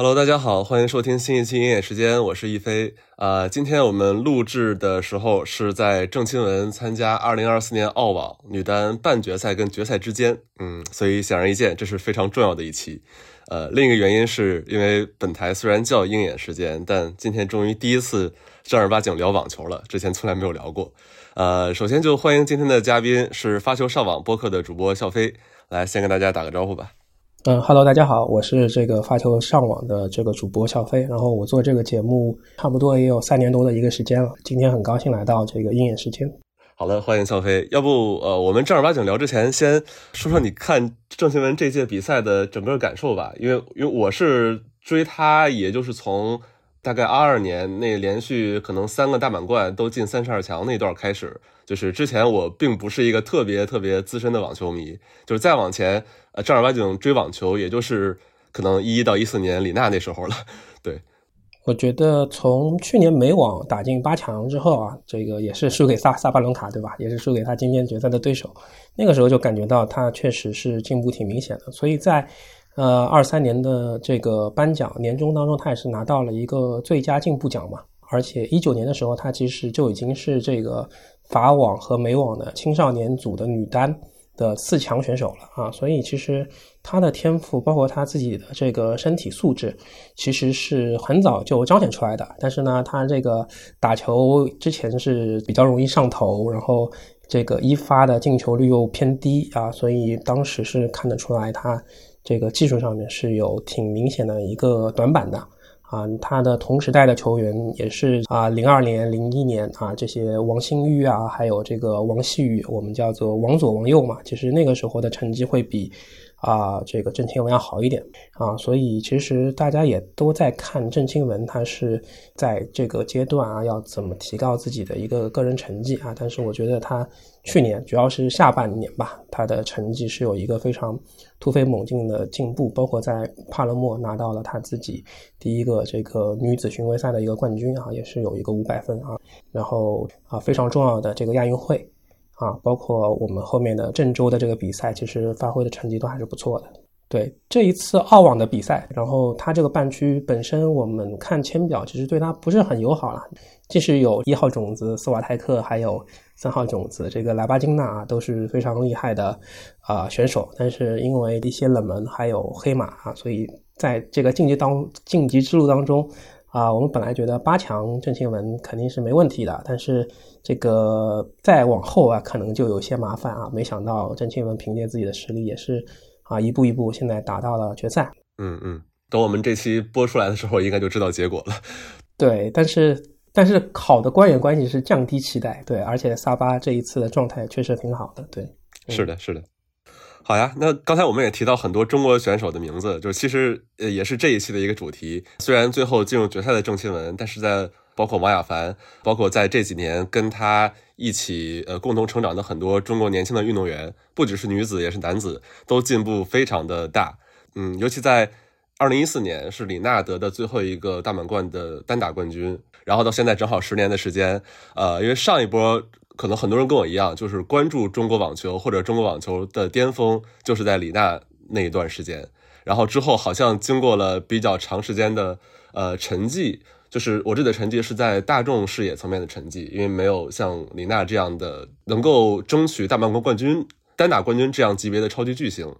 Hello，大家好，欢迎收听新一期鹰眼时间，我是一飞。啊，今天我们录制的时候是在郑钦文参加2024年澳网女单半决赛跟决赛之间，嗯，所以显而易见，这是非常重要的一期。呃，另一个原因是因为本台虽然叫鹰眼时间，但今天终于第一次正儿八经聊网球了，之前从来没有聊过。呃，首先就欢迎今天的嘉宾是发球上网播客的主播笑飞，来先跟大家打个招呼吧。嗯哈喽，大家好，我是这个发球上网的这个主播小飞，然后我做这个节目差不多也有三年多的一个时间了，今天很高兴来到这个鹰眼时间。好了，欢迎笑飞。要不呃，我们正儿八经聊之前，先说说你看郑钦文这届比赛的整个感受吧，因为因为我是追他，也就是从大概二二年那连续可能三个大满贯都进三十二强那段开始。就是之前我并不是一个特别特别资深的网球迷，就是再往前，呃，正儿八经追网球，也就是可能一一到一四年李娜那时候了。对，我觉得从去年美网打进八强之后啊，这个也是输给萨萨巴伦卡，对吧？也是输给他今天决赛的对手。那个时候就感觉到他确实是进步挺明显的。所以在呃二三年的这个颁奖年终当中，他也是拿到了一个最佳进步奖嘛。而且一九年的时候，他其实就已经是这个。法网和美网的青少年组的女单的四强选手了啊，所以其实她的天赋，包括她自己的这个身体素质，其实是很早就彰显出来的。但是呢，她这个打球之前是比较容易上头，然后这个一发的进球率又偏低啊，所以当时是看得出来她这个技术上面是有挺明显的一个短板的。啊，他的同时代的球员也是啊，零二年、零一年啊，这些王新玉啊，还有这个王细雨，我们叫做王左、王右嘛，其实那个时候的成绩会比。啊，这个郑钦文要好一点啊，所以其实大家也都在看郑钦文，他是在这个阶段啊，要怎么提高自己的一个个人成绩啊。但是我觉得他去年主要是下半年吧，他的成绩是有一个非常突飞猛进的进步，包括在帕勒莫拿到了他自己第一个这个女子巡回赛的一个冠军啊，也是有一个五百分啊，然后啊非常重要的这个亚运会。啊，包括我们后面的郑州的这个比赛，其实发挥的成绩都还是不错的。对这一次澳网的比赛，然后它这个半区本身，我们看签表其实对它不是很友好了。即使有一号种子斯瓦泰克，还有三号种子这个莱巴金娜都是非常厉害的啊选手，但是因为一些冷门还有黑马啊，所以在这个晋级当晋级之路当中。啊，我们本来觉得八强郑钦文肯定是没问题的，但是这个再往后啊，可能就有些麻烦啊。没想到郑钦文凭借自己的实力，也是啊一步一步现在打到了决赛。嗯嗯，等我们这期播出来的时候，应该就知道结果了。对，但是但是好的官员关系是降低期待，对，而且萨巴这一次的状态确实挺好的，对。是的，是的。好呀，那刚才我们也提到很多中国选手的名字，就是其实呃也是这一期的一个主题。虽然最后进入决赛的郑钦文，但是在包括王雅凡，包括在这几年跟他一起呃共同成长的很多中国年轻的运动员，不只是女子也是男子，都进步非常的大。嗯，尤其在二零一四年是李娜得的最后一个大满贯的单打冠军，然后到现在正好十年的时间，呃，因为上一波。可能很多人跟我一样，就是关注中国网球或者中国网球的巅峰，就是在李娜那一段时间。然后之后好像经过了比较长时间的呃沉寂，就是我这的沉寂是在大众视野层面的沉寂，因为没有像李娜这样的能够争取大满贯冠军、单打冠军这样级别的超级巨星。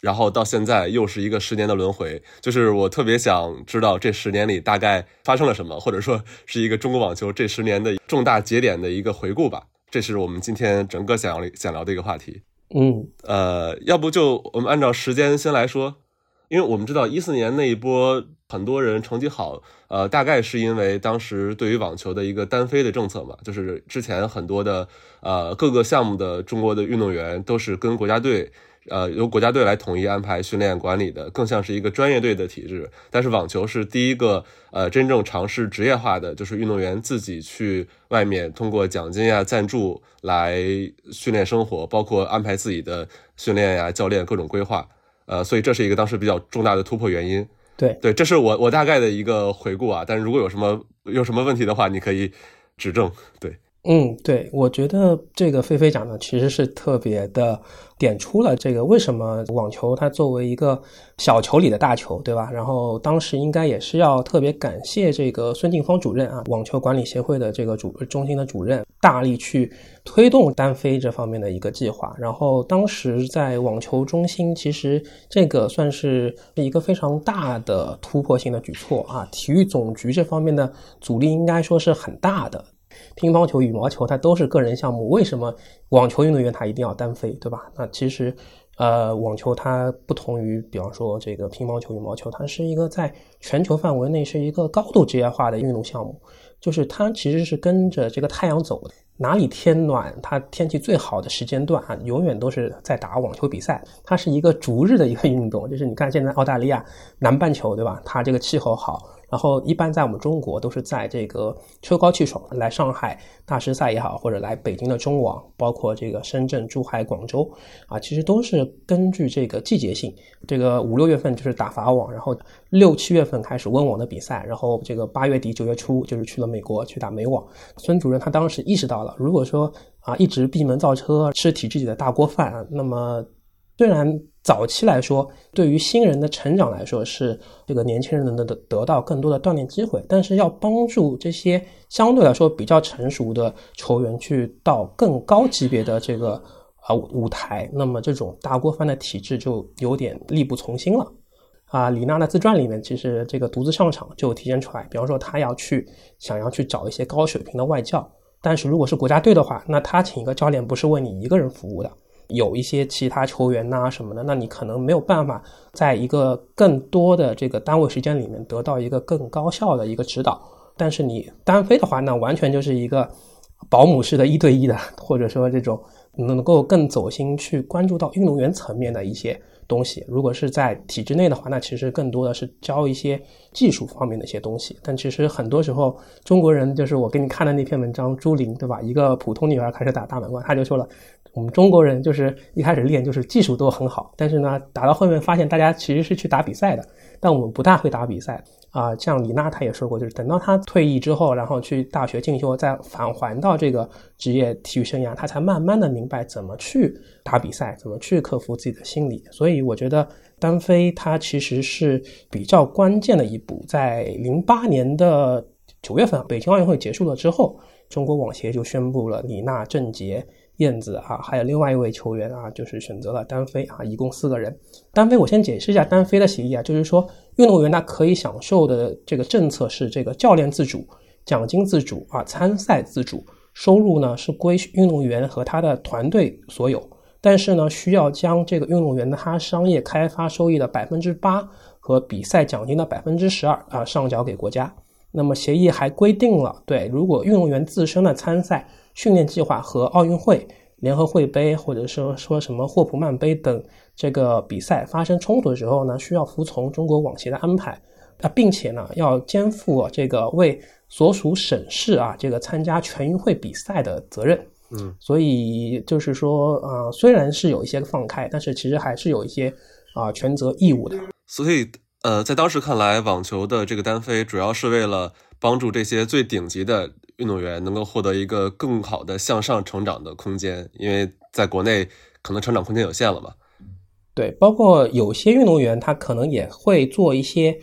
然后到现在又是一个十年的轮回，就是我特别想知道这十年里大概发生了什么，或者说是一个中国网球这十年的重大节点的一个回顾吧。这是我们今天整个想要想聊的一个话题。嗯，呃，要不就我们按照时间先来说，因为我们知道一四年那一波很多人成绩好，呃，大概是因为当时对于网球的一个单飞的政策嘛，就是之前很多的呃各个项目的中国的运动员都是跟国家队。呃，由国家队来统一安排训练管理的，更像是一个专业队的体制。但是网球是第一个呃真正尝试职业化的，就是运动员自己去外面通过奖金啊、赞助来训练生活，包括安排自己的训练呀、教练各种规划。呃，所以这是一个当时比较重大的突破原因。对对，这是我我大概的一个回顾啊。但是如果有什么有什么问题的话，你可以指正。对。嗯，对，我觉得这个菲菲讲的其实是特别的点出了这个为什么网球它作为一个小球里的大球，对吧？然后当时应该也是要特别感谢这个孙静芳主任啊，网球管理协会的这个主中心的主任，大力去推动单飞这方面的一个计划。然后当时在网球中心，其实这个算是一个非常大的突破性的举措啊，体育总局这方面的阻力应该说是很大的。乒乓球、羽毛球，它都是个人项目，为什么网球运动员他一定要单飞，对吧？那其实，呃，网球它不同于，比方说这个乒乓球、羽毛球，它是一个在全球范围内是一个高度职业化的运动项目，就是它其实是跟着这个太阳走的，哪里天暖，它天气最好的时间段啊，永远都是在打网球比赛。它是一个逐日的一个运动，就是你看现在澳大利亚南半球，对吧？它这个气候好。然后一般在我们中国都是在这个秋高气爽，来上海大师赛也好，或者来北京的中网，包括这个深圳、珠海、广州，啊，其实都是根据这个季节性，这个五六月份就是打法网，然后六七月份开始温网的比赛，然后这个八月底九月初就是去了美国去打美网。孙主任他当时意识到了，如果说啊一直闭门造车吃体制里的大锅饭，那么虽然。早期来说，对于新人的成长来说，是这个年轻人能得得到更多的锻炼机会。但是要帮助这些相对来说比较成熟的球员去到更高级别的这个啊舞台，那么这种大锅饭的体制就有点力不从心了。啊，李娜的自传里面其实这个独自上场就体现出来。比方说，他要去想要去找一些高水平的外教，但是如果是国家队的话，那他请一个教练不是为你一个人服务的。有一些其他球员呐什么的，那你可能没有办法在一个更多的这个单位时间里面得到一个更高效的一个指导。但是你单飞的话，那完全就是一个保姆式的一对一的，或者说这种能够更走心去关注到运动员层面的一些东西。如果是在体制内的话，那其实更多的是教一些技术方面的一些东西。但其实很多时候，中国人就是我给你看的那篇文章，朱琳对吧？一个普通女孩开始打大满贯，他就说了。我们中国人就是一开始练就是技术都很好，但是呢，打到后面发现大家其实是去打比赛的，但我们不大会打比赛啊。像李娜她也说过，就是等到她退役之后，然后去大学进修，再返还到这个职业体育生涯，她才慢慢的明白怎么去打比赛，怎么去克服自己的心理。所以我觉得单飞它其实是比较关键的一步。在零八年的九月份，北京奥运会结束了之后，中国网协就宣布了李娜、郑洁。燕子啊，还有另外一位球员啊，就是选择了单飞啊，一共四个人。单飞，我先解释一下单飞的协议啊，就是说运动员他可以享受的这个政策是这个教练自主、奖金自主啊、参赛自主，收入呢是归运动员和他的团队所有，但是呢需要将这个运动员的他商业开发收益的百分之八和比赛奖金的百分之十二啊上缴给国家。那么协议还规定了，对，如果运动员自身的参赛。训练计划和奥运会、联合会杯，或者说说什么霍普曼杯等这个比赛发生冲突的时候呢，需要服从中国网协的安排啊，并且呢，要肩负这个为所属省市啊这个参加全运会比赛的责任。嗯，所以就是说啊，虽然是有一些放开，但是其实还是有一些啊权责义务的。所以呃，在当时看来，网球的这个单飞主要是为了帮助这些最顶级的。运动员能够获得一个更好的向上成长的空间，因为在国内可能成长空间有限了嘛。对，包括有些运动员他可能也会做一些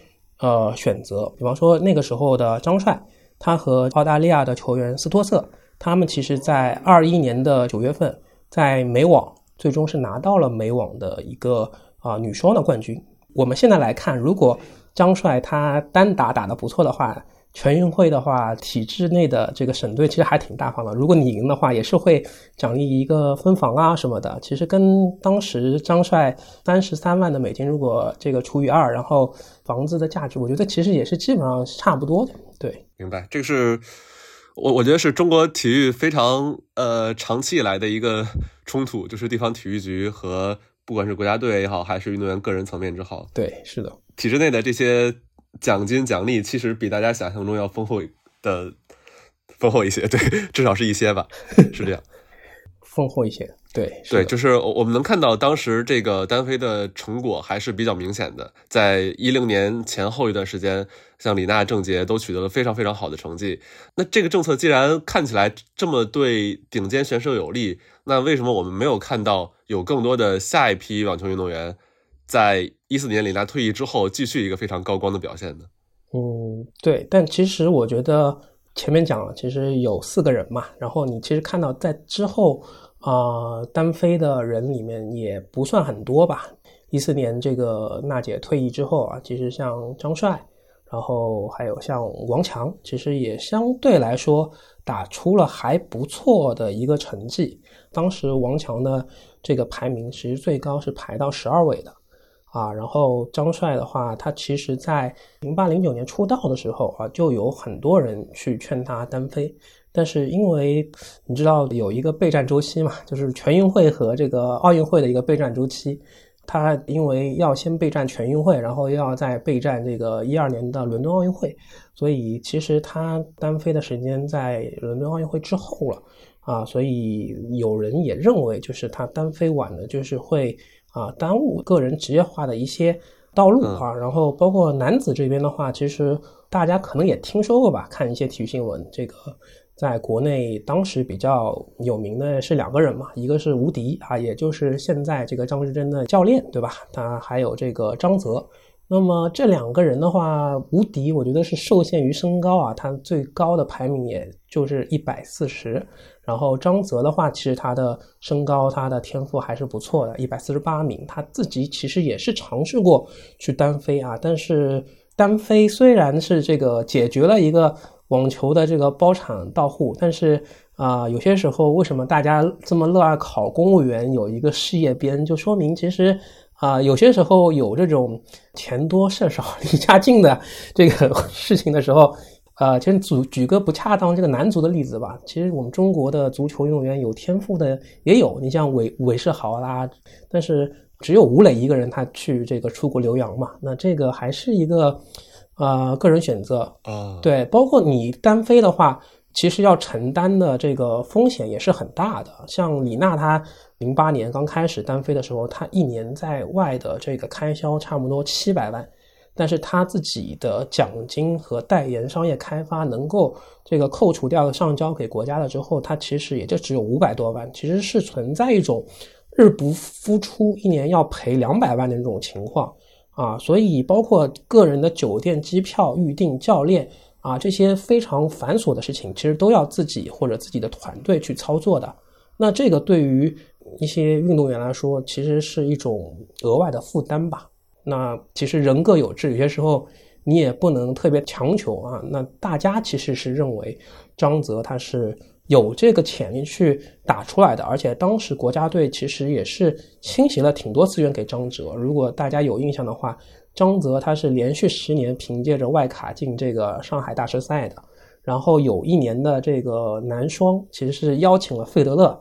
呃选择，比方说那个时候的张帅，他和澳大利亚的球员斯托瑟，他们其实在二一年的九月份在美网最终是拿到了美网的一个啊女双的冠军。我们现在来看，如果张帅他单打打得不错的话。全运会的话，体制内的这个省队其实还挺大方的。如果你赢的话，也是会奖励一个分房啊什么的。其实跟当时张帅三十三万的美金，如果这个除以二，然后房子的价值，我觉得其实也是基本上差不多的。对，明白。这个是我我觉得是中国体育非常呃长期以来的一个冲突，就是地方体育局和不管是国家队也好，还是运动员个人层面之好。对，是的，体制内的这些。奖金奖励其实比大家想象中要丰厚的丰厚一些，对，至少是一些吧，是这样。丰厚一些。对对，就是我们能看到当时这个单飞的成果还是比较明显的，在一零年前后一段时间，像李娜、郑洁都取得了非常非常好的成绩。那这个政策既然看起来这么对顶尖选手有利，那为什么我们没有看到有更多的下一批网球运动员，在一四年李娜退役之后继续一个非常高光的表现呢？嗯，对，但其实我觉得前面讲了，其实有四个人嘛，然后你其实看到在之后。啊，单飞的人里面也不算很多吧。一四年这个娜姐退役之后啊，其实像张帅，然后还有像王强，其实也相对来说打出了还不错的一个成绩。当时王强的这个排名其实最高是排到十二位的啊。然后张帅的话，他其实在零八零九年出道的时候啊，就有很多人去劝他单飞。但是因为你知道有一个备战周期嘛，就是全运会和这个奥运会的一个备战周期，他因为要先备战全运会，然后又要再备战这个一二年的伦敦奥运会，所以其实他单飞的时间在伦敦奥运会之后了啊，所以有人也认为就是他单飞晚了，就是会啊耽误个人职业化的一些道路啊。然后包括男子这边的话，其实大家可能也听说过吧，看一些体育新闻这个。在国内当时比较有名的是两个人嘛，一个是吴迪啊，也就是现在这个张志臻的教练，对吧？他还有这个张泽。那么这两个人的话，吴迪我觉得是受限于身高啊，他最高的排名也就是一百四十。然后张泽的话，其实他的身高、他的天赋还是不错的，一百四十八名。他自己其实也是尝试过去单飞啊，但是单飞虽然是这个解决了一个。网球的这个包产到户，但是啊，有些时候为什么大家这么热爱考公务员，有一个事业编，就说明其实啊，有些时候有这种钱多事少 离家近的这个事情的时候，呃，其实举举个不恰当这个男足的例子吧，其实我们中国的足球运动员有天赋的也有，你像韦韦世豪啦，但是只有吴磊一个人他去这个出国留洋嘛，那这个还是一个。呃，个人选择啊，对，包括你单飞的话，其实要承担的这个风险也是很大的。像李娜，她零八年刚开始单飞的时候，她一年在外的这个开销差不多七百万，但是她自己的奖金和代言、商业开发能够这个扣除掉上交给国家了之后，她其实也就只有五百多万，其实是存在一种日不敷出，一年要赔两百万的这种情况。啊，所以包括个人的酒店、机票预订、教练啊，这些非常繁琐的事情，其实都要自己或者自己的团队去操作的。那这个对于一些运动员来说，其实是一种额外的负担吧。那其实人各有志，有些时候你也不能特别强求啊。那大家其实是认为张泽他是。有这个潜力去打出来的，而且当时国家队其实也是倾斜了挺多资源给张哲。如果大家有印象的话，张泽他是连续十年凭借着外卡进这个上海大师赛的。然后有一年的这个男双，其实是邀请了费德勒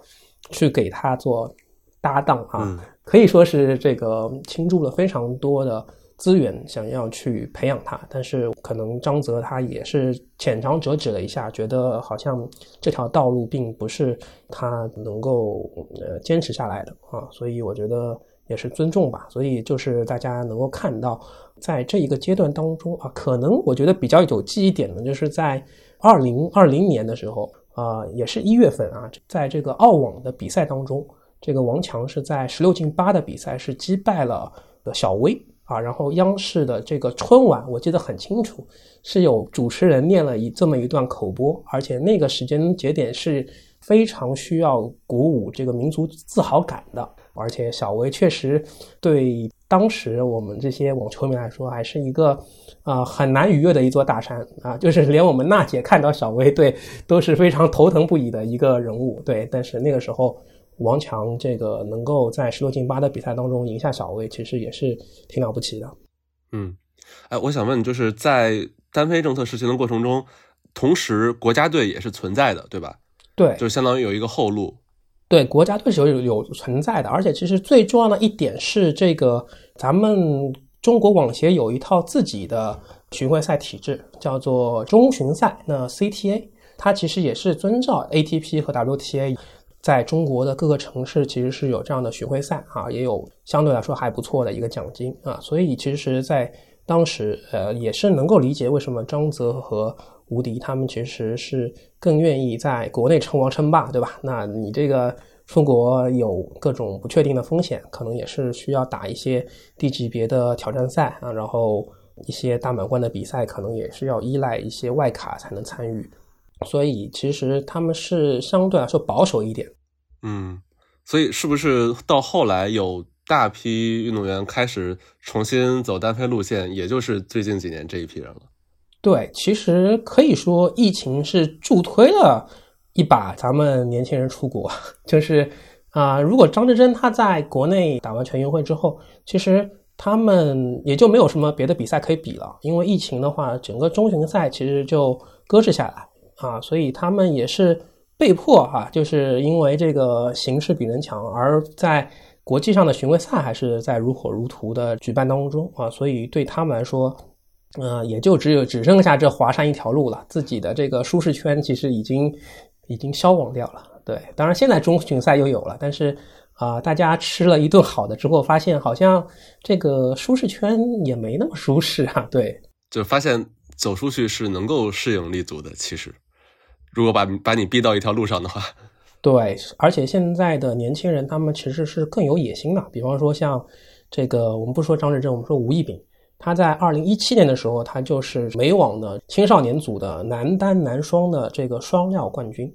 去给他做搭档啊，可以说是这个倾注了非常多的。资源想要去培养他，但是可能张泽他也是浅尝辄止了一下，觉得好像这条道路并不是他能够呃坚持下来的啊，所以我觉得也是尊重吧。所以就是大家能够看到，在这一个阶段当中啊，可能我觉得比较有记忆点的，就是在二零二零年的时候啊，也是一月份啊，在这个澳网的比赛当中，这个王强是在十六进八的比赛是击败了小威。啊，然后央视的这个春晚，我记得很清楚，是有主持人念了一这么一段口播，而且那个时间节点是非常需要鼓舞这个民族自豪感的，而且小威确实对当时我们这些网球迷来说，还是一个啊很难逾越的一座大山啊，就是连我们娜姐看到小威，对都是非常头疼不已的一个人物，对，但是那个时候。王强这个能够在十六进八的比赛当中赢下小威，其实也是挺了不起的。嗯，哎，我想问，就是在单飞政策实行的过程中，同时国家队也是存在的，对吧？对，就相当于有一个后路。对，国家队是有有存在的，而且其实最重要的一点是，这个咱们中国网协有一套自己的巡回赛体制，叫做中巡赛。那 CTA 它其实也是遵照 ATP 和 WTA。在中国的各个城市其实是有这样的巡回赛啊，也有相对来说还不错的一个奖金啊，所以其实，在当时呃也是能够理解为什么张泽和吴迪他们其实是更愿意在国内称王称霸，对吧？那你这个出国有各种不确定的风险，可能也是需要打一些低级别的挑战赛啊，然后一些大满贯的比赛可能也是要依赖一些外卡才能参与。所以其实他们是相对来说保守一点，嗯，所以是不是到后来有大批运动员开始重新走单飞路线，也就是最近几年这一批人了？对，其实可以说疫情是助推了一把咱们年轻人出国，就是啊，如果张志臻他在国内打完全运会之后，其实他们也就没有什么别的比赛可以比了，因为疫情的话，整个中巡赛其实就搁置下来。啊，所以他们也是被迫哈，就是因为这个形势比人强，而在国际上的巡回赛还是在如火如荼的举办当中啊，所以对他们来说，嗯，也就只有只剩下这华山一条路了，自己的这个舒适圈其实已经已经消亡掉了。对，当然现在中巡赛又有了，但是啊，大家吃了一顿好的之后，发现好像这个舒适圈也没那么舒适啊。对，就发现走出去是能够适应立足的，其实。如果把把你逼到一条路上的话，对，而且现在的年轻人他们其实是更有野心的。比方说像这个，我们不说张志正，我们说吴亦丙，他在二零一七年的时候，他就是美网的青少年组的男单男双的这个双料冠军，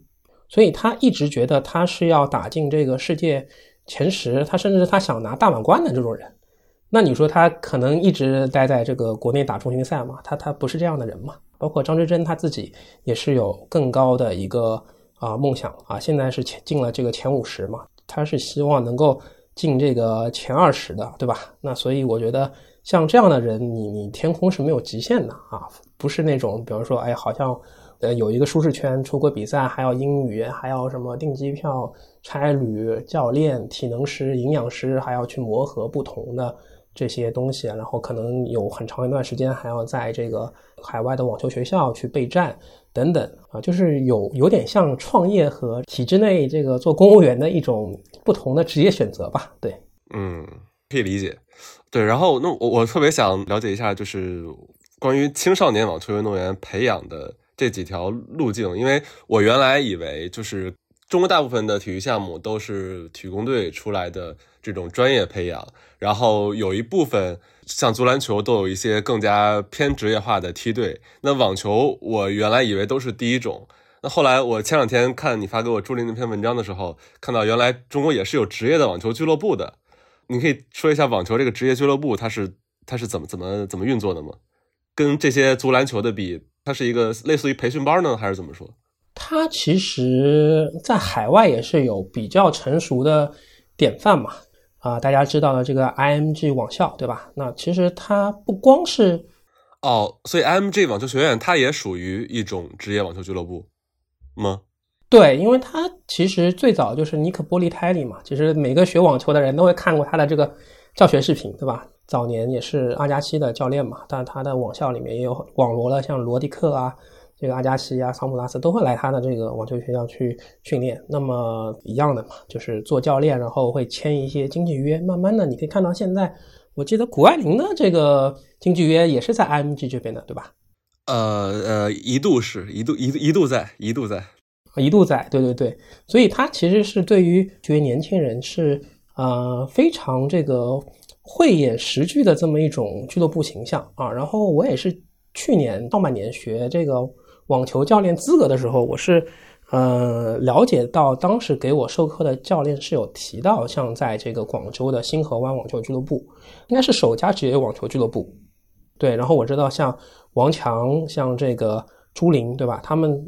所以他一直觉得他是要打进这个世界前十，他甚至他想拿大满贯的这种人。那你说他可能一直待在这个国内打中心赛吗？他他不是这样的人嘛？包括张之臻他自己也是有更高的一个啊梦想啊，现在是前进了这个前五十嘛，他是希望能够进这个前二十的，对吧？那所以我觉得像这样的人，你你天空是没有极限的啊，不是那种比方说哎，好像呃有一个舒适圈，出国比赛还要英语，还要什么订机票、差旅、教练、体能师、营养师，还要去磨合不同的。这些东西，然后可能有很长一段时间还要在这个海外的网球学校去备战等等啊，就是有有点像创业和体制内这个做公务员的一种不同的职业选择吧？对，嗯，可以理解。对，然后那我我特别想了解一下，就是关于青少年网球运动员培养的这几条路径，因为我原来以为就是中国大部分的体育项目都是体工队出来的。这种专业培养，然后有一部分像足篮球都有一些更加偏职业化的梯队。那网球，我原来以为都是第一种。那后来我前两天看你发给我朱琳那篇文章的时候，看到原来中国也是有职业的网球俱乐部的。你可以说一下网球这个职业俱乐部它是它是怎么怎么怎么运作的吗？跟这些足篮球的比，它是一个类似于培训班呢，还是怎么说？它其实在海外也是有比较成熟的典范嘛。啊，大家知道的这个 IMG 网校，对吧？那其实它不光是哦，所以 IMG 网球学院它也属于一种职业网球俱乐部吗？对，因为他其实最早就是尼克波利泰利嘛，其实每个学网球的人都会看过他的这个教学视频，对吧？早年也是阿加西的教练嘛，但他的网校里面也有网罗了像罗迪克啊。这个阿加西啊、桑普拉斯都会来他的这个网球学校去训练。那么一样的嘛，就是做教练，然后会签一些经纪约。慢慢的，你可以看到现在，我记得谷爱凌的这个经纪约也是在 IMG 这边的，对吧？呃呃，一度是一度一一度在一度在一度在，对对对。所以他其实是对于这些年轻人是呃非常这个慧眼识巨的这么一种俱乐部形象啊。然后我也是去年上半年学这个。网球教练资格的时候，我是，呃，了解到当时给我授课的教练是有提到，像在这个广州的星河湾网球俱乐部，应该是首家职业网球俱乐部。对，然后我知道像王强、像这个朱琳，对吧？他们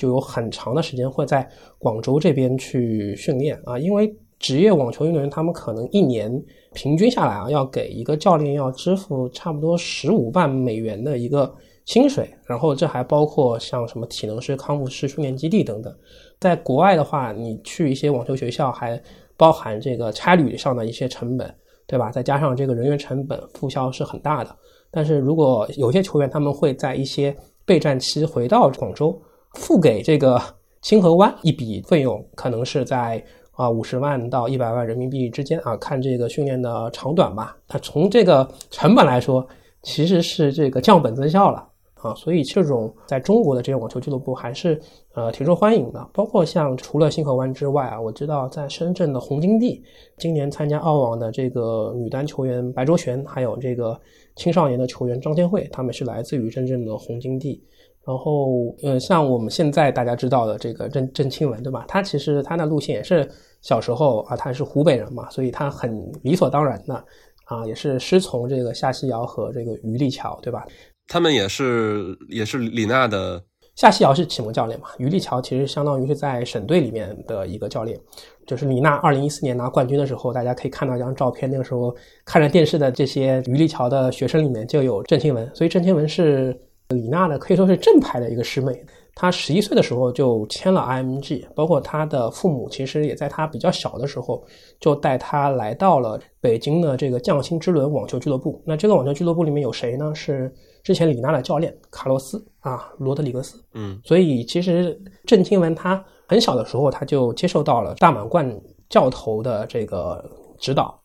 就有很长的时间会在广州这边去训练啊，因为职业网球运动员他们可能一年平均下来啊，要给一个教练要支付差不多十五万美元的一个。薪水，然后这还包括像什么体能师、康复师、训练基地等等。在国外的话，你去一些网球学校，还包含这个差旅上的一些成本，对吧？再加上这个人员成本，复销是很大的。但是如果有些球员他们会在一些备战期回到广州，付给这个清河湾一笔费用可能是在啊五十万到一百万人民币之间啊，看这个训练的长短吧。它从这个成本来说，其实是这个降本增效了。啊，所以这种在中国的这些网球俱乐部还是呃挺受欢迎的。包括像除了星河湾之外啊，我知道在深圳的红金地，今年参加澳网的这个女单球员白卓璇，还有这个青少年的球员张天惠，他们是来自于深圳的红金地。然后呃，像我们现在大家知道的这个郑郑钦文，对吧？他其实他的路线也是小时候啊，他是湖北人嘛，所以他很理所当然的啊，也是师从这个夏曦瑶和这个余立桥，对吧？他们也是也是李娜的夏曦瑶是启蒙教练嘛？余立桥其实相当于是在省队里面的一个教练。就是李娜二零一四年拿冠军的时候，大家可以看到一张照片，那个时候看着电视的这些余立桥的学生里面就有郑钦文，所以郑钦文是李娜呢可以说是正牌的一个师妹。她十一岁的时候就签了 IMG，包括她的父母其实也在她比较小的时候就带她来到了北京的这个匠心之轮网球俱乐部。那这个网球俱乐部里面有谁呢？是之前李娜的教练卡洛斯啊，罗德里格斯，嗯，所以其实郑钦文他很小的时候他就接受到了大满贯教头的这个指导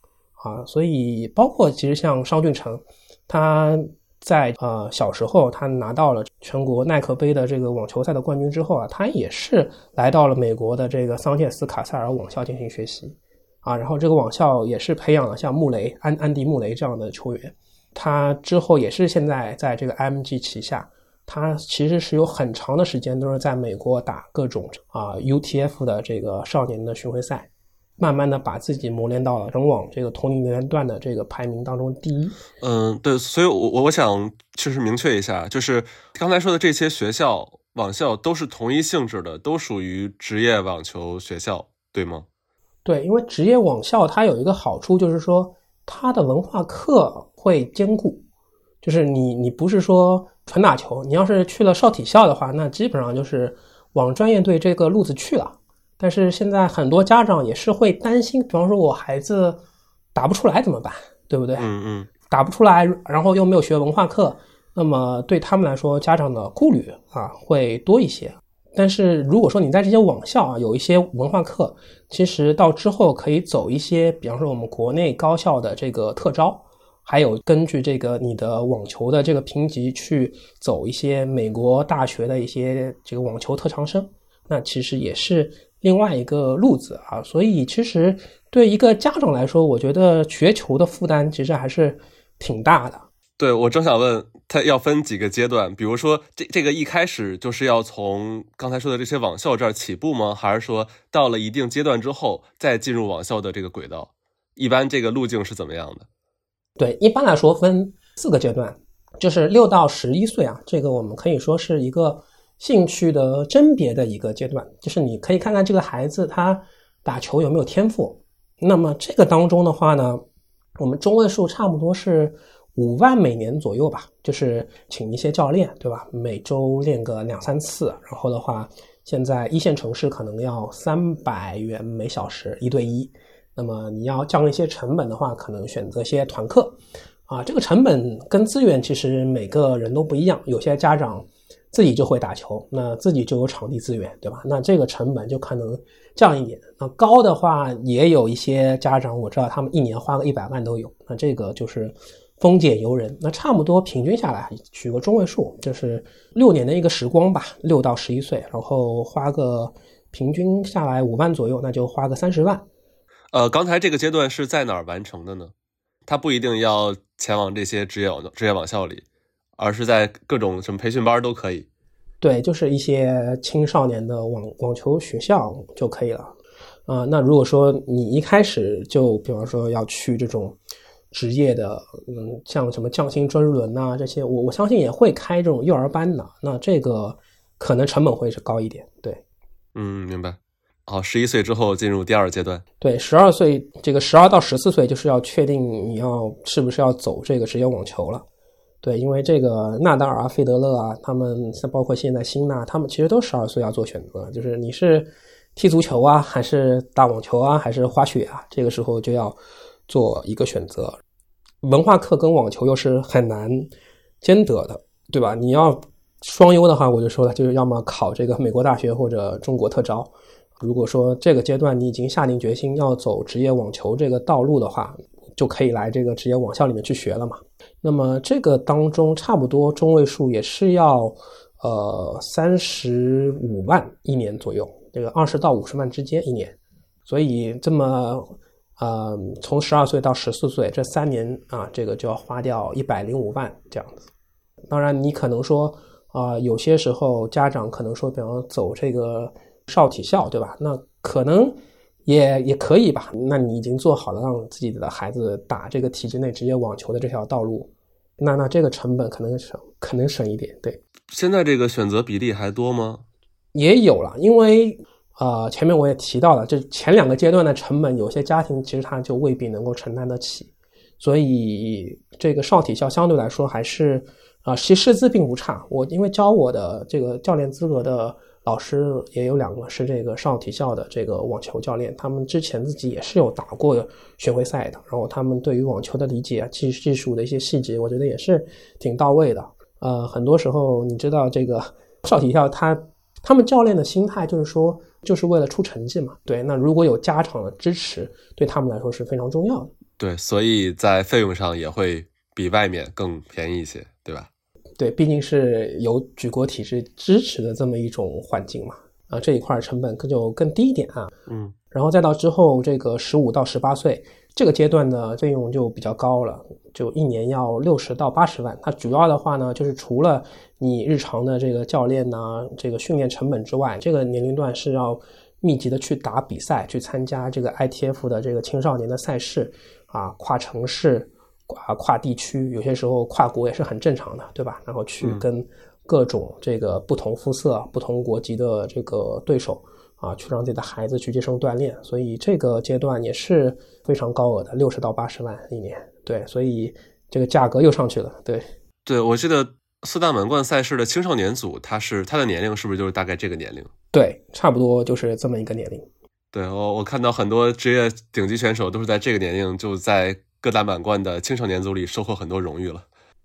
啊，所以包括其实像商俊成，他在呃小时候他拿到了全国耐克杯的这个网球赛的冠军之后啊，他也是来到了美国的这个桑切斯卡塞尔网校进行学习啊，然后这个网校也是培养了像穆雷安安迪穆雷这样的球员。他之后也是现在在这个 MG 旗下，他其实是有很长的时间都是在美国打各种啊 UTF 的这个少年的巡回赛，慢慢的把自己磨练到了整网这个同龄年龄段的这个排名当中第一。嗯，对，所以，我我我想确实明确一下，就是刚才说的这些学校网校都是同一性质的，都属于职业网球学校，对吗？对，因为职业网校它有一个好处就是说。它的文化课会兼顾，就是你你不是说纯打球，你要是去了少体校的话，那基本上就是往专业队这个路子去了。但是现在很多家长也是会担心，比方说我孩子打不出来怎么办，对不对？嗯嗯，打不出来，然后又没有学文化课，那么对他们来说，家长的顾虑啊会多一些。但是如果说你在这些网校啊有一些文化课，其实到之后可以走一些，比方说我们国内高校的这个特招，还有根据这个你的网球的这个评级去走一些美国大学的一些这个网球特长生，那其实也是另外一个路子啊。所以其实对一个家长来说，我觉得学球的负担其实还是挺大的。对我正想问。他要分几个阶段，比如说这这个一开始就是要从刚才说的这些网校这儿起步吗？还是说到了一定阶段之后再进入网校的这个轨道？一般这个路径是怎么样的？对，一般来说分四个阶段，就是六到十一岁啊，这个我们可以说是一个兴趣的甄别的一个阶段，就是你可以看看这个孩子他打球有没有天赋。那么这个当中的话呢，我们中位数差不多是。五万每年左右吧，就是请一些教练，对吧？每周练个两三次，然后的话，现在一线城市可能要三百元每小时一对一。那么你要降一些成本的话，可能选择些团课。啊，这个成本跟资源其实每个人都不一样。有些家长自己就会打球，那自己就有场地资源，对吧？那这个成本就可能降一点。那高的话，也有一些家长我知道他们一年花个一百万都有。那这个就是。丰俭由人，那差不多平均下来取个中位数，就是六年的一个时光吧，六到十一岁，然后花个平均下来五万左右，那就花个三十万。呃，刚才这个阶段是在哪儿完成的呢？他不一定要前往这些职业职业网校里，而是在各种什么培训班都可以。对，就是一些青少年的网网球学校就可以了。啊，那如果说你一开始就比方说要去这种。职业的，嗯，像什么匠心专轮呐这些，我我相信也会开这种幼儿班的。那这个可能成本会是高一点，对。嗯，明白。好，十一岁之后进入第二阶段。对，十二岁这个十二到十四岁就是要确定你要是不是要走这个职业网球了。对，因为这个纳达尔啊、费德勒啊，他们像包括现在辛纳，他们其实都十二岁要做选择，就是你是踢足球啊，还是打网球啊，还是滑雪啊，这个时候就要做一个选择。文化课跟网球又是很难兼得的，对吧？你要双优的话，我就说了，就是要么考这个美国大学或者中国特招。如果说这个阶段你已经下定决心要走职业网球这个道路的话，就可以来这个职业网校里面去学了嘛。那么这个当中差不多中位数也是要呃三十五万一年左右，这个二十到五十万之间一年。所以这么呃从十二岁到十四岁这三年啊，这个就要花掉一百零五万这样子。当然你可能说啊，有些时候家长可能说，比方走这个。少体校对吧？那可能也也可以吧。那你已经做好了让自己的孩子打这个体制内职业网球的这条道路，那那这个成本可能省，可能省一点。对，现在这个选择比例还多吗？也有了，因为呃前面我也提到了，这前两个阶段的成本，有些家庭其实他就未必能够承担得起，所以这个少体校相对来说还是啊，其实师资并不差。我因为教我的这个教练资格的。老师也有两个是这个少体校的这个网球教练，他们之前自己也是有打过巡回赛的，然后他们对于网球的理解、技技术的一些细节，我觉得也是挺到位的。呃，很多时候你知道这个 少体校他他们教练的心态就是说，就是为了出成绩嘛。对，那如果有家长的支持，对他们来说是非常重要的。对，所以在费用上也会比外面更便宜一些，对吧？对，毕竟是有举国体制支持的这么一种环境嘛，啊，这一块成本更就更低一点啊。嗯，然后再到之后这个十五到十八岁这个阶段的费用就比较高了，就一年要六十到八十万。它主要的话呢，就是除了你日常的这个教练呐，这个训练成本之外，这个年龄段是要密集的去打比赛，去参加这个 ITF 的这个青少年的赛事啊，跨城市。跨跨地区，有些时候跨国也是很正常的，对吧？然后去跟各种这个不同肤色、不同国籍的这个对手啊，去让自己的孩子去接受锻炼，所以这个阶段也是非常高额的，六十到八十万一年。对，所以这个价格又上去了。对，对我记得四大满贯赛事的青少年组，他是他的年龄是不是就是大概这个年龄？对，差不多就是这么一个年龄。对我，我看到很多职业顶级选手都是在这个年龄就在。各大满贯的青少年组里收获很多荣誉了。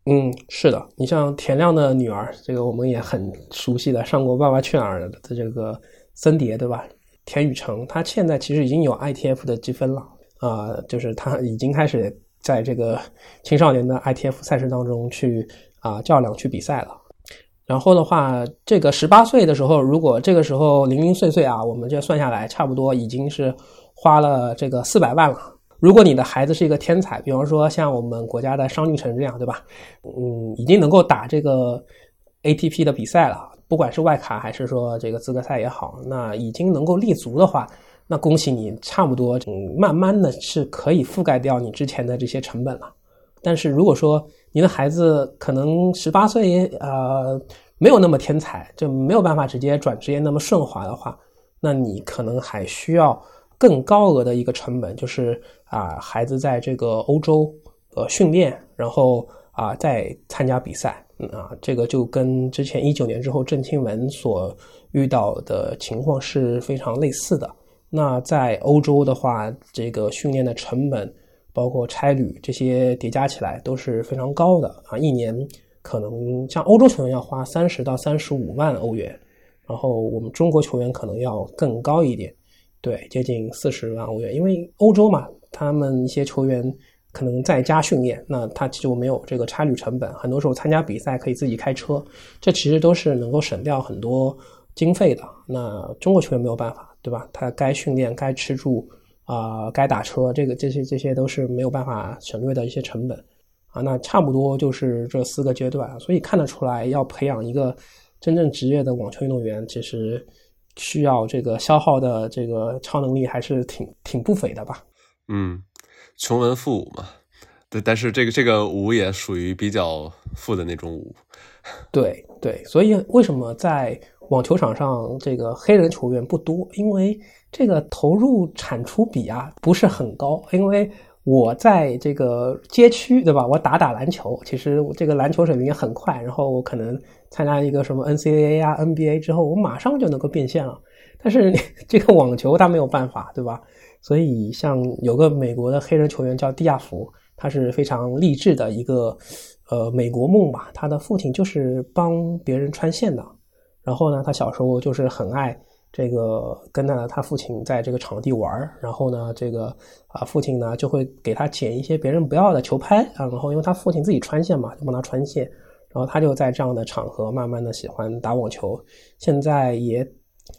嗯，是的，你像田亮的女儿，这个我们也很熟悉的，上过《爸爸去哪儿》的这个森蝶，对吧？田雨成，他现在其实已经有 ITF 的积分了啊，就是他已经开始在这个青少年的 ITF 赛事当中去啊较量、去比赛了。然后的话，这个十八岁的时候，如果这个时候零零碎碎啊，我们这算下来，差不多已经是花了这个四百万了。如果你的孩子是一个天才，比方说像我们国家的商俊成这样，对吧？嗯，已经能够打这个 ATP 的比赛了，不管是外卡还是说这个资格赛也好，那已经能够立足的话，那恭喜你，差不多嗯，慢慢的是可以覆盖掉你之前的这些成本了。但是如果说你的孩子可能十八岁，呃，没有那么天才，就没有办法直接转职业那么顺滑的话，那你可能还需要。更高额的一个成本就是啊，孩子在这个欧洲呃训练，然后啊再参加比赛，啊，这个就跟之前一九年之后郑钦文所遇到的情况是非常类似的。那在欧洲的话，这个训练的成本，包括差旅这些叠加起来都是非常高的啊，一年可能像欧洲球员要花三十到三十五万欧元，然后我们中国球员可能要更高一点。对，接近四十万欧元，因为欧洲嘛，他们一些球员可能在家训练，那他就没有这个差旅成本。很多时候参加比赛可以自己开车，这其实都是能够省掉很多经费的。那中国球员没有办法，对吧？他该训练、该吃住啊、该打车，这个这些这些都是没有办法省略的一些成本啊。那差不多就是这四个阶段，所以看得出来，要培养一个真正职业的网球运动员，其实。需要这个消耗的这个超能力还是挺挺不菲的吧？嗯，穷文富武嘛，对，但是这个这个武也属于比较富的那种武。对对，所以为什么在网球场上这个黑人球员不多？因为这个投入产出比啊不是很高。因为我在这个街区，对吧？我打打篮球，其实我这个篮球水平也很快，然后我可能。参加一个什么 NCAA 啊 NBA 之后，我马上就能够变现了。但是 这个网球它没有办法，对吧？所以像有个美国的黑人球员叫蒂亚福，他是非常励志的一个呃美国梦吧。他的父亲就是帮别人穿线的，然后呢，他小时候就是很爱这个跟他他父亲在这个场地玩然后呢，这个啊父亲呢就会给他捡一些别人不要的球拍啊，然后因为他父亲自己穿线嘛，就帮他穿线，然后他就在这样的场合慢慢的喜欢打网球，现在也。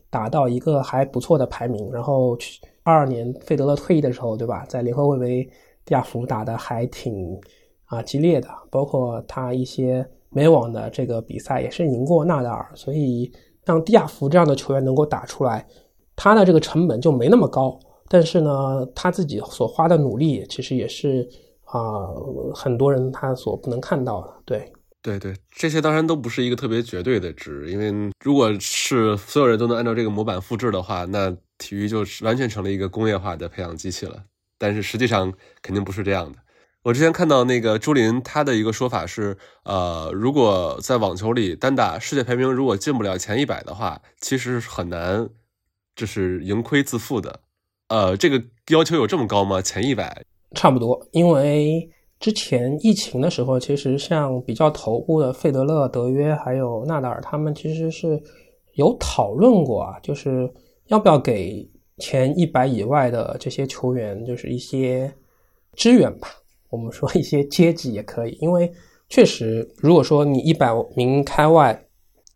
打到一个还不错的排名，然后二二年费德勒退役的时候，对吧？在联合会杯，亚福打的还挺啊激烈的，包括他一些美网的这个比赛也是赢过纳达尔，所以像蒂亚福这样的球员能够打出来，他的这个成本就没那么高，但是呢，他自己所花的努力其实也是啊很多人他所不能看到的，对。对对，这些当然都不是一个特别绝对的值，因为如果是所有人都能按照这个模板复制的话，那体育就完全成了一个工业化的培养机器了。但是实际上肯定不是这样的。我之前看到那个朱琳他的一个说法是，呃，如果在网球里单打世界排名如果进不了前一百的话，其实很难，就是盈亏自负的。呃，这个要求有这么高吗？前一百？差不多，因为。之前疫情的时候，其实像比较头部的费德勒、德约还有纳达尔，他们其实是有讨论过啊，就是要不要给前一百以外的这些球员，就是一些支援吧。我们说一些阶级也可以，因为确实，如果说你一百名开外，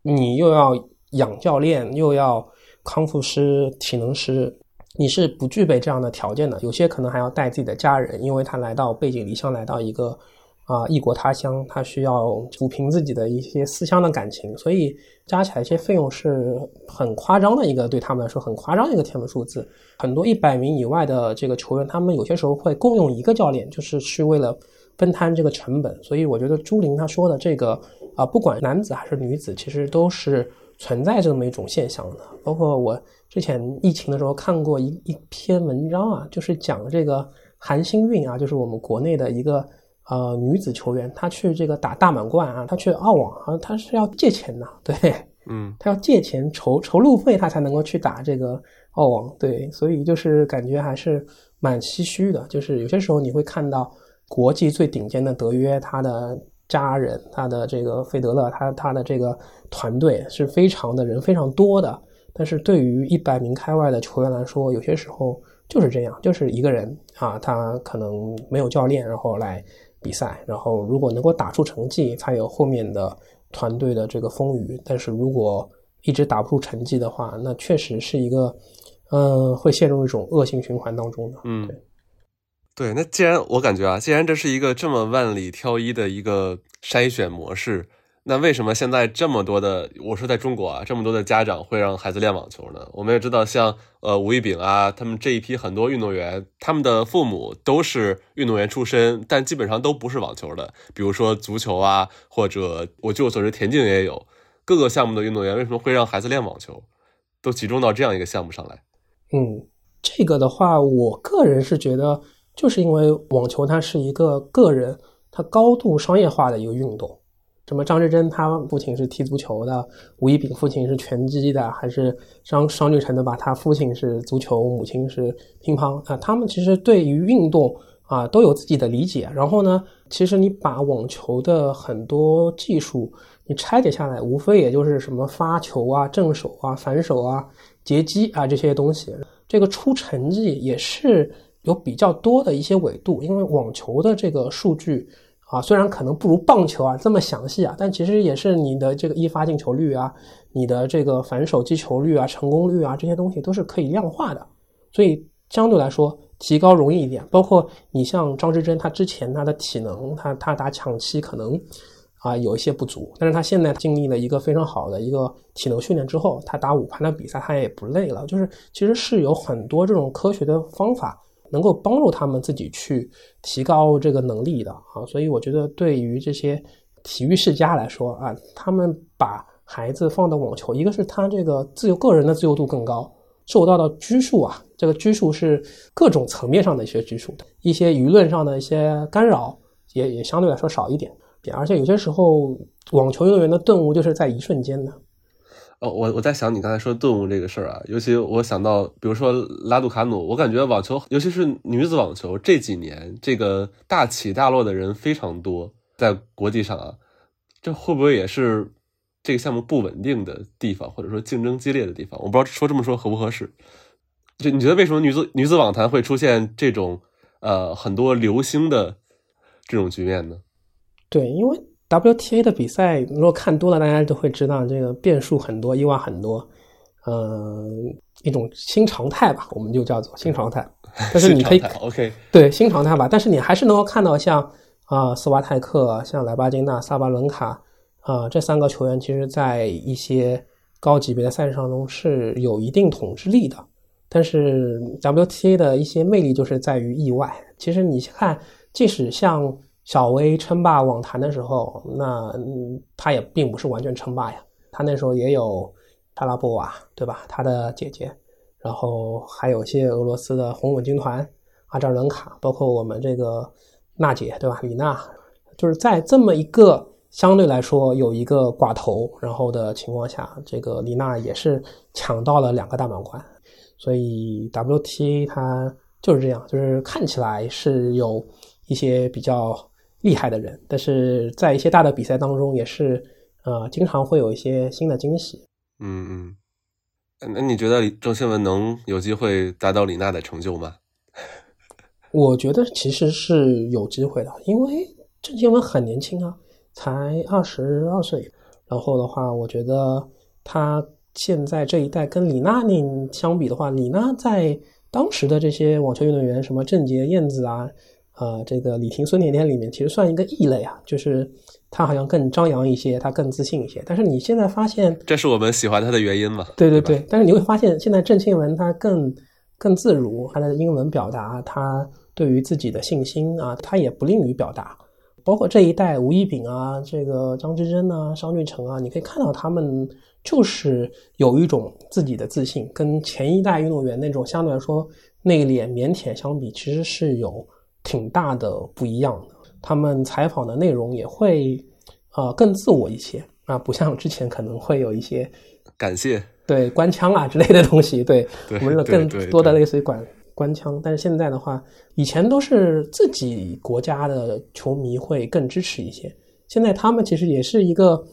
你又要养教练，又要康复师、体能师。你是不具备这样的条件的，有些可能还要带自己的家人，因为他来到背井离乡，来到一个啊异国他乡，他需要抚平自己的一些思乡的感情，所以加起来这些费用是很夸张的一个，对他们来说很夸张的一个天文数字。很多一百名以外的这个球员，他们有些时候会共用一个教练，就是是为了分摊这个成本。所以我觉得朱琳他说的这个啊，不管男子还是女子，其实都是存在这么一种现象的，包括我。之前疫情的时候看过一一篇文章啊，就是讲这个韩星韵啊，就是我们国内的一个呃女子球员，她去这个打大满贯啊，她去澳网啊，她是要借钱的，对，嗯，她要借钱筹筹路费，她才能够去打这个澳网，对，所以就是感觉还是蛮唏嘘的，就是有些时候你会看到国际最顶尖的德约，他的家人，他的这个费德勒，他他的这个团队是非常的人非常多的。但是对于一百名开外的球员来说，有些时候就是这样，就是一个人啊，他可能没有教练，然后来比赛，然后如果能够打出成绩，才有后面的团队的这个风雨。但是如果一直打不出成绩的话，那确实是一个，嗯，会陷入一种恶性循环当中的。嗯，对，那既然我感觉啊，既然这是一个这么万里挑一的一个筛选模式。那为什么现在这么多的，我说在中国啊，这么多的家长会让孩子练网球呢？我们也知道，像呃吴一丙啊，他们这一批很多运动员，他们的父母都是运动员出身，但基本上都不是网球的。比如说足球啊，或者我据我所知，田径也有各个项目的运动员，为什么会让孩子练网球，都集中到这样一个项目上来？嗯，这个的话，我个人是觉得，就是因为网球它是一个个人，它高度商业化的一个运动。什么张志臻他父亲是踢足球的，吴一丙父亲是拳击的，还是张张俊成的吧？他父亲是足球，母亲是乒乓啊。他们其实对于运动啊都有自己的理解。然后呢，其实你把网球的很多技术你拆解下来，无非也就是什么发球啊、正手啊、反手啊、截击啊这些东西。这个出成绩也是有比较多的一些纬度，因为网球的这个数据。啊，虽然可能不如棒球啊这么详细啊，但其实也是你的这个一发进球率啊，你的这个反手击球率啊、成功率啊这些东西都是可以量化的，所以相对来说提高容易一点。包括你像张之臻，他之前他的体能，他他打抢七可能啊有一些不足，但是他现在经历了一个非常好的一个体能训练之后，他打五盘的比赛他也不累了。就是其实是有很多这种科学的方法。能够帮助他们自己去提高这个能力的啊，所以我觉得对于这些体育世家来说啊，他们把孩子放到网球，一个是他这个自由个人的自由度更高，受到的拘束啊，这个拘束是各种层面上的一些拘束的，一些舆论上的一些干扰也也相对来说少一点，而且有些时候网球运动员的顿悟就是在一瞬间的。哦，我我在想你刚才说顿悟这个事儿啊，尤其我想到，比如说拉杜卡努，我感觉网球，尤其是女子网球这几年，这个大起大落的人非常多，在国际上啊，这会不会也是这个项目不稳定的地方，或者说竞争激烈的地方？我不知道说这么说合不合适。就你觉得为什么女子女子网坛会出现这种呃很多流星的这种局面呢？对，因为。WTA 的比赛，如果看多了，大家都会知道这个变数很多，意外很多，呃，一种新常态吧，我们就叫做新常态。但是你可以，OK，对新常态吧，但是你还是能够看到像啊斯瓦泰克、像莱巴金娜、萨巴伦卡啊这三个球员，其实在一些高级别的赛事当中是有一定统治力的。但是 WTA 的一些魅力就是在于意外。其实你看，即使像。小威称霸网坛的时候，那他也并不是完全称霸呀。他那时候也有查拉波娃，对吧？他的姐姐，然后还有些俄罗斯的红稳军团阿扎伦卡，包括我们这个娜姐，对吧？李娜，就是在这么一个相对来说有一个寡头然后的情况下，这个李娜也是抢到了两个大满贯。所以 WTA 它就是这样，就是看起来是有一些比较。厉害的人，但是在一些大的比赛当中，也是呃，经常会有一些新的惊喜。嗯嗯，那你觉得郑钦文能有机会达到李娜的成就吗？我觉得其实是有机会的，因为郑钦文很年轻啊，才二十二岁。然后的话，我觉得他现在这一代跟李娜那相比的话，李娜在当时的这些网球运动员，什么郑洁、燕子啊。呃，这个李婷、孙甜甜里面其实算一个异类啊，就是她好像更张扬一些，她更自信一些。但是你现在发现，这是我们喜欢她的原因嘛？对对对。但是你会发现，现在郑钦文她更更自如，她的英文表达，她对于自己的信心啊，她也不吝于表达。包括这一代吴亦丙啊，这个张之臻啊，商俊成啊，你可以看到他们就是有一种自己的自信，跟前一代运动员那种相对来说内敛腼腆相比，其实是有。挺大的不一样的，他们采访的内容也会，呃，更自我一些啊，不像之前可能会有一些感谢对官腔啊之类的东西，对我们更多的类似于管官腔。但是现在的话，以前都是自己国家的球迷会更支持一些，现在他们其实也是一个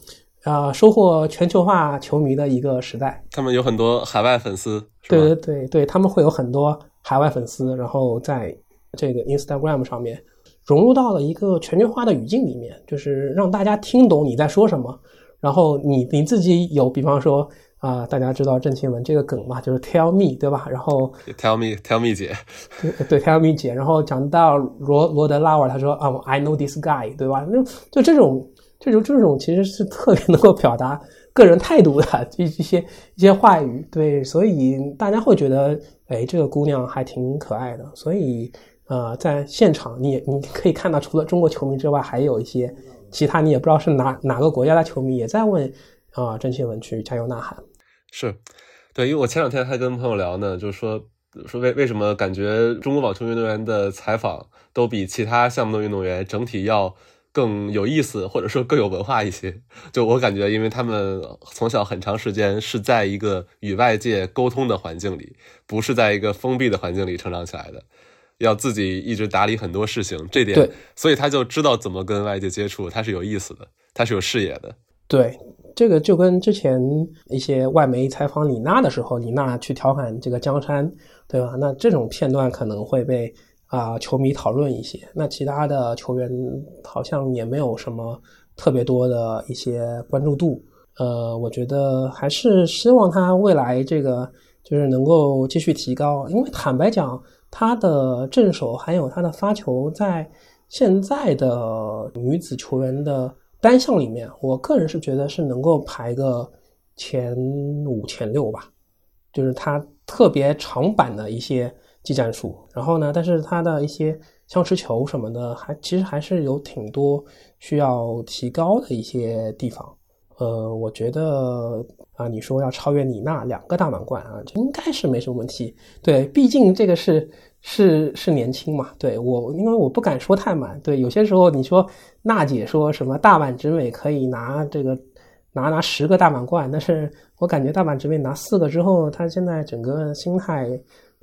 啊收获全球化球迷的一个时代。他们有很多海外粉丝，对对对对，他们会有很多海外粉丝，然后在。这个 Instagram 上面融入到了一个全球化的语境里面，就是让大家听懂你在说什么。然后你你自己有，比方说啊，大家知道郑钦文这个梗嘛，就是 Tell me，对吧？然后 Tell me，Tell me 姐，对 Tell me 姐。然后讲到罗罗德拉瓦，他说啊，I know this guy，对吧？那就这种这种这种其实是特别能够表达个人态度的一一些一些话语，对，所以大家会觉得，哎，这个姑娘还挺可爱的，所以。呃，在现场你你可以看到，除了中国球迷之外，还有一些其他你也不知道是哪哪个国家的球迷也在问啊，郑钦文去加油呐喊。是，对，因为我前两天还跟朋友聊呢，就是说说为为什么感觉中国网球运动员的采访都比其他项目的运动员整体要更有意思，或者说更有文化一些。就我感觉，因为他们从小很长时间是在一个与外界沟通的环境里，不是在一个封闭的环境里成长起来的。要自己一直打理很多事情，这点，所以他就知道怎么跟外界接触，他是有意思的，他是有视野的。对，这个就跟之前一些外媒采访李娜的时候，李娜去调侃这个江山，对吧？那这种片段可能会被啊球迷讨论一些。那其他的球员好像也没有什么特别多的一些关注度。呃，我觉得还是希望他未来这个就是能够继续提高，因为坦白讲。她的正手还有她的发球，在现在的女子球员的单项里面，我个人是觉得是能够排个前五、前六吧。就是她特别长板的一些技战术，然后呢，但是她的一些相持球什么的，还其实还是有挺多需要提高的一些地方。呃，我觉得啊，你说要超越李娜两个大满贯啊，这应该是没什么问题。对，毕竟这个是是是年轻嘛。对我，因为我不敢说太满。对，有些时候你说娜姐说什么大阪直美可以拿这个拿拿十个大满贯，但是我感觉大阪直美拿四个之后，她现在整个心态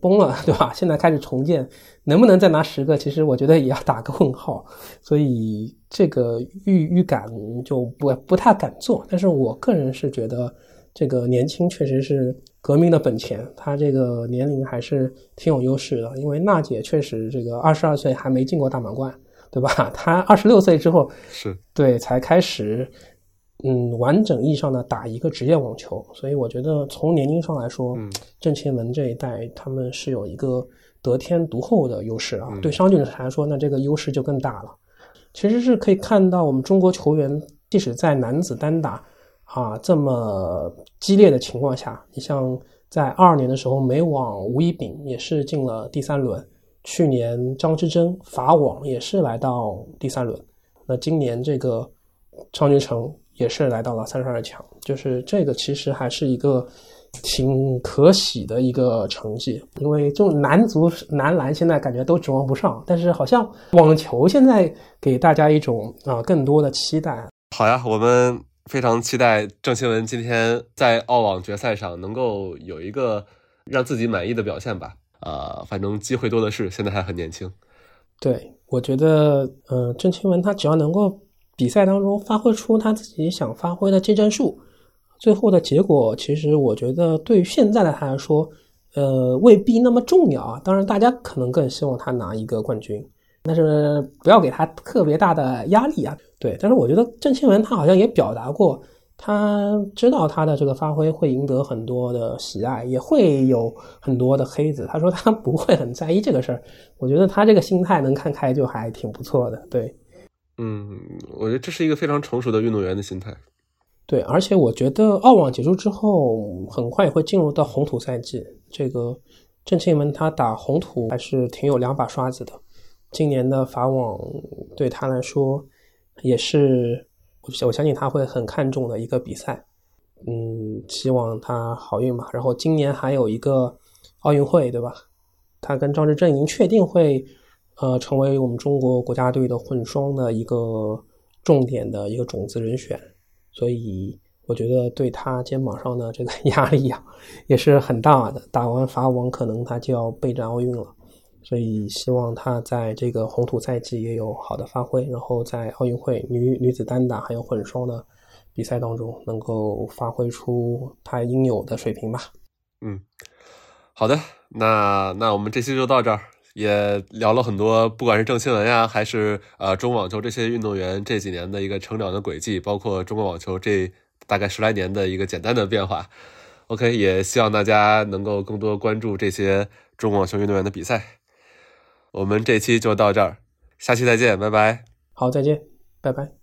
崩了，对吧？现在开始重建，能不能再拿十个？其实我觉得也要打个问号。所以这个预预感就不不太敢做。但是我个人是觉得，这个年轻确实是革命的本钱。他这个年龄还是挺有优势的，因为娜姐确实这个二十二岁还没进过大满贯，对吧？她二十六岁之后是对才开始。嗯，完整意义上的打一个职业网球，所以我觉得从年龄上来说，郑钦文这一代他们是有一个得天独厚的优势啊。对商俊来说，那这个优势就更大了。其实是可以看到，我们中国球员即使在男子单打啊这么激烈的情况下，你像在二二年的时候，美网吴一丙也是进了第三轮，去年张之臻法网也是来到第三轮，那今年这个张俊成。也是来到了三十二强，就是这个其实还是一个挺可喜的一个成绩，因为就男足男篮现在感觉都指望不上，但是好像网球现在给大家一种啊更多的期待。好呀，我们非常期待郑钦文今天在澳网决赛上能够有一个让自己满意的表现吧。呃，反正机会多的是，现在还很年轻。对，我觉得，嗯，郑钦文他只要能够。比赛当中发挥出他自己想发挥的技战术，最后的结果其实我觉得对于现在的他来说，呃，未必那么重要啊。当然，大家可能更希望他拿一个冠军，但是不要给他特别大的压力啊。对，但是我觉得郑钦文他好像也表达过，他知道他的这个发挥会赢得很多的喜爱，也会有很多的黑子。他说他不会很在意这个事儿。我觉得他这个心态能看开就还挺不错的。对。嗯，我觉得这是一个非常成熟的运动员的心态。对，而且我觉得澳网结束之后，很快也会进入到红土赛季。这个郑钦文他打红土还是挺有两把刷子的。今年的法网对他来说也是，我我相信他会很看重的一个比赛。嗯，希望他好运吧。然后今年还有一个奥运会，对吧？他跟张志臻已经确定会。呃，成为我们中国国家队的混双的一个重点的一个种子人选，所以我觉得对他肩膀上的这个 压力啊，也是很大的。打完法网，可能他就要备战奥运了，所以希望他在这个红土赛季也有好的发挥，然后在奥运会女女子单打还有混双的比赛当中，能够发挥出他应有的水平吧。嗯，好的，那那我们这期就到这儿。也聊了很多，不管是郑钦文呀，还是呃中网球这些运动员这几年的一个成长的轨迹，包括中国网球这大概十来年的一个简单的变化。OK，也希望大家能够更多关注这些中国网球运动员的比赛。我们这期就到这儿，下期再见，拜拜。好，再见，拜拜。